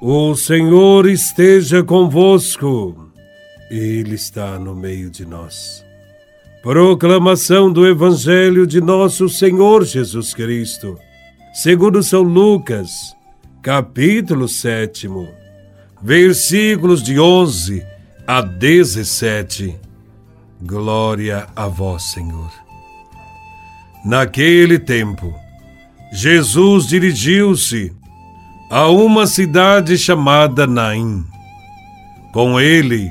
O Senhor esteja convosco, Ele está no meio de nós. Proclamação do Evangelho de Nosso Senhor Jesus Cristo, segundo São Lucas, capítulo 7, versículos de 11 a 17. Glória a vós, Senhor. Naquele tempo, Jesus dirigiu-se a uma cidade chamada Naim. Com ele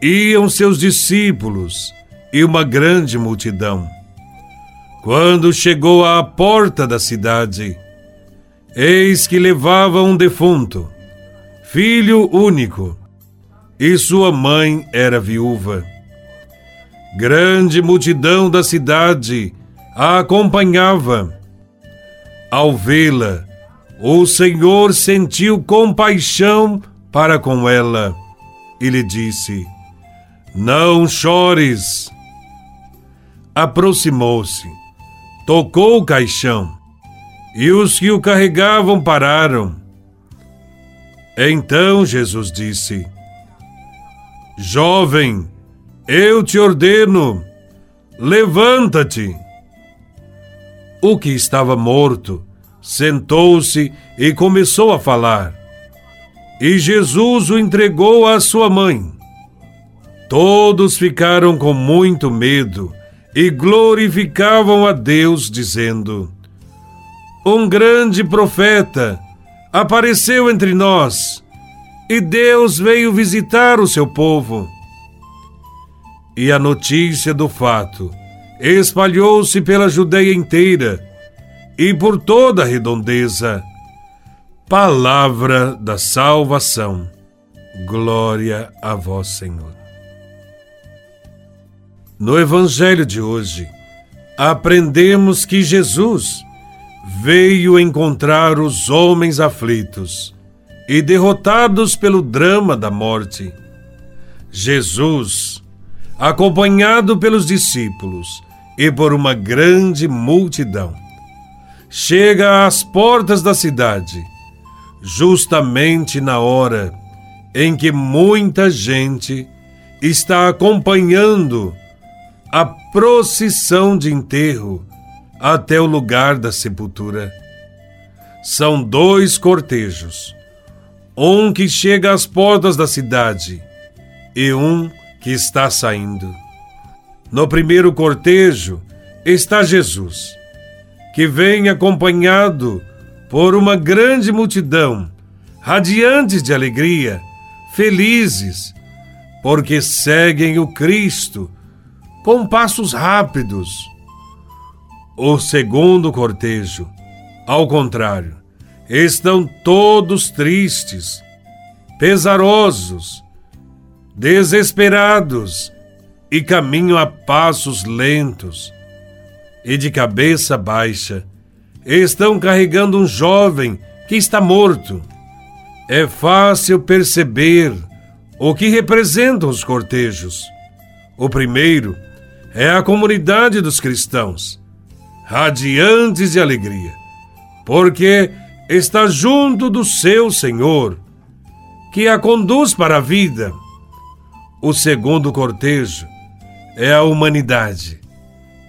iam seus discípulos e uma grande multidão. Quando chegou à porta da cidade, eis que levava um defunto, filho único, e sua mãe era viúva. Grande multidão da cidade a acompanhava. Ao vê-la, o Senhor sentiu compaixão para com ela e lhe disse: Não chores. Aproximou-se, tocou o caixão e os que o carregavam pararam. Então Jesus disse: Jovem, eu te ordeno, levanta-te. O que estava morto sentou-se e começou a falar. E Jesus o entregou à sua mãe. Todos ficaram com muito medo e glorificavam a Deus, dizendo: Um grande profeta apareceu entre nós, e Deus veio visitar o seu povo. E a notícia do fato espalhou-se pela Judeia inteira e por toda a redondeza. Palavra da salvação. Glória a vós, Senhor. No Evangelho de hoje, aprendemos que Jesus veio encontrar os homens aflitos e derrotados pelo drama da morte. Jesus, acompanhado pelos discípulos e por uma grande multidão, chega às portas da cidade, justamente na hora em que muita gente está acompanhando a procissão de enterro até o lugar da sepultura. São dois cortejos, um que chega às portas da cidade e um que está saindo. No primeiro cortejo está Jesus que vem acompanhado por uma grande multidão, radiantes de alegria, felizes, porque seguem o Cristo com passos rápidos. O segundo cortejo, ao contrário, estão todos tristes, pesarosos, desesperados e caminham a passos lentos e de cabeça baixa, estão carregando um jovem que está morto. É fácil perceber o que representam os cortejos. O primeiro é a comunidade dos cristãos, radiantes de alegria, porque está junto do seu Senhor, que a conduz para a vida. O segundo cortejo é a humanidade,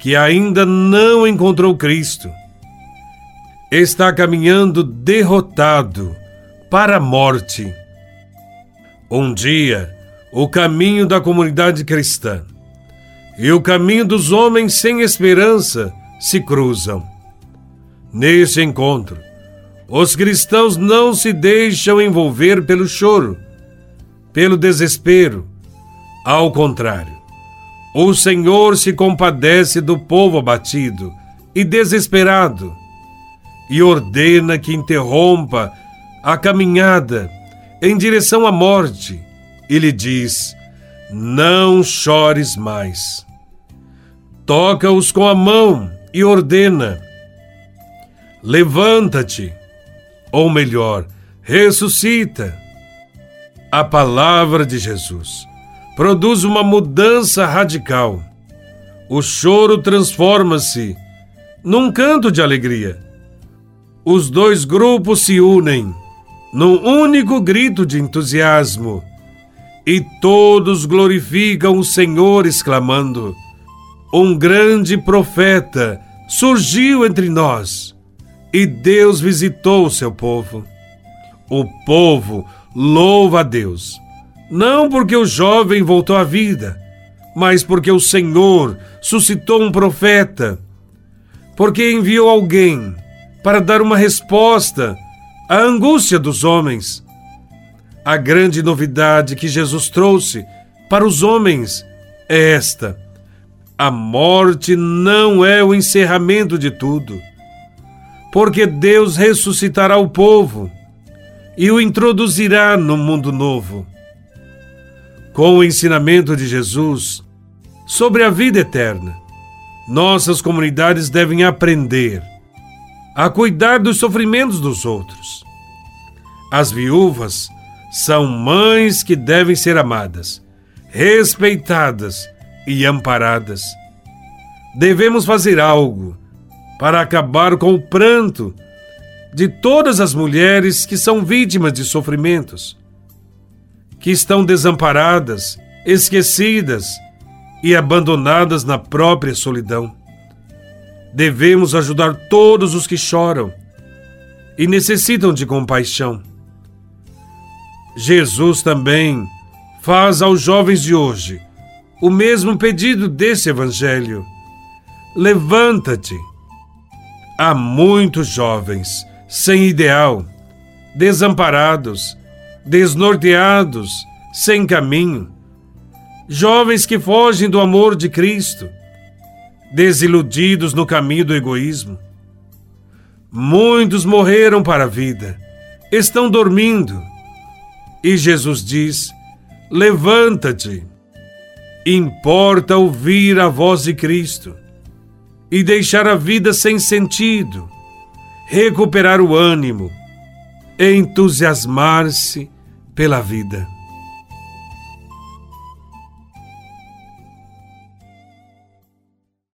que ainda não encontrou Cristo, está caminhando derrotado para a morte. Um dia, o caminho da comunidade cristã e o caminho dos homens sem esperança se cruzam. Neste encontro, os cristãos não se deixam envolver pelo choro, pelo desespero. Ao contrário, o Senhor se compadece do povo abatido e desesperado e ordena que interrompa a caminhada em direção à morte e lhe diz: Não chores mais. Toca-os com a mão e ordena: Levanta-te, ou melhor, ressuscita. A palavra de Jesus produz uma mudança radical. O choro transforma-se num canto de alegria. Os dois grupos se unem num único grito de entusiasmo. E todos glorificam o Senhor, exclamando: Um grande profeta surgiu entre nós, e Deus visitou o seu povo. O povo louva a Deus, não porque o jovem voltou à vida, mas porque o Senhor suscitou um profeta, porque enviou alguém para dar uma resposta à angústia dos homens. A grande novidade que Jesus trouxe para os homens é esta: a morte não é o encerramento de tudo, porque Deus ressuscitará o povo e o introduzirá no mundo novo. Com o ensinamento de Jesus sobre a vida eterna, nossas comunidades devem aprender a cuidar dos sofrimentos dos outros. As viúvas são mães que devem ser amadas, respeitadas e amparadas. Devemos fazer algo para acabar com o pranto de todas as mulheres que são vítimas de sofrimentos, que estão desamparadas, esquecidas e abandonadas na própria solidão. Devemos ajudar todos os que choram e necessitam de compaixão. Jesus também faz aos jovens de hoje o mesmo pedido desse Evangelho: levanta-te. Há muitos jovens sem ideal, desamparados, desnorteados, sem caminho, jovens que fogem do amor de Cristo, desiludidos no caminho do egoísmo. Muitos morreram para a vida, estão dormindo. E Jesus diz: Levanta-te Importa ouvir a voz de Cristo e deixar a vida sem sentido, recuperar o ânimo, entusiasmar-se pela vida.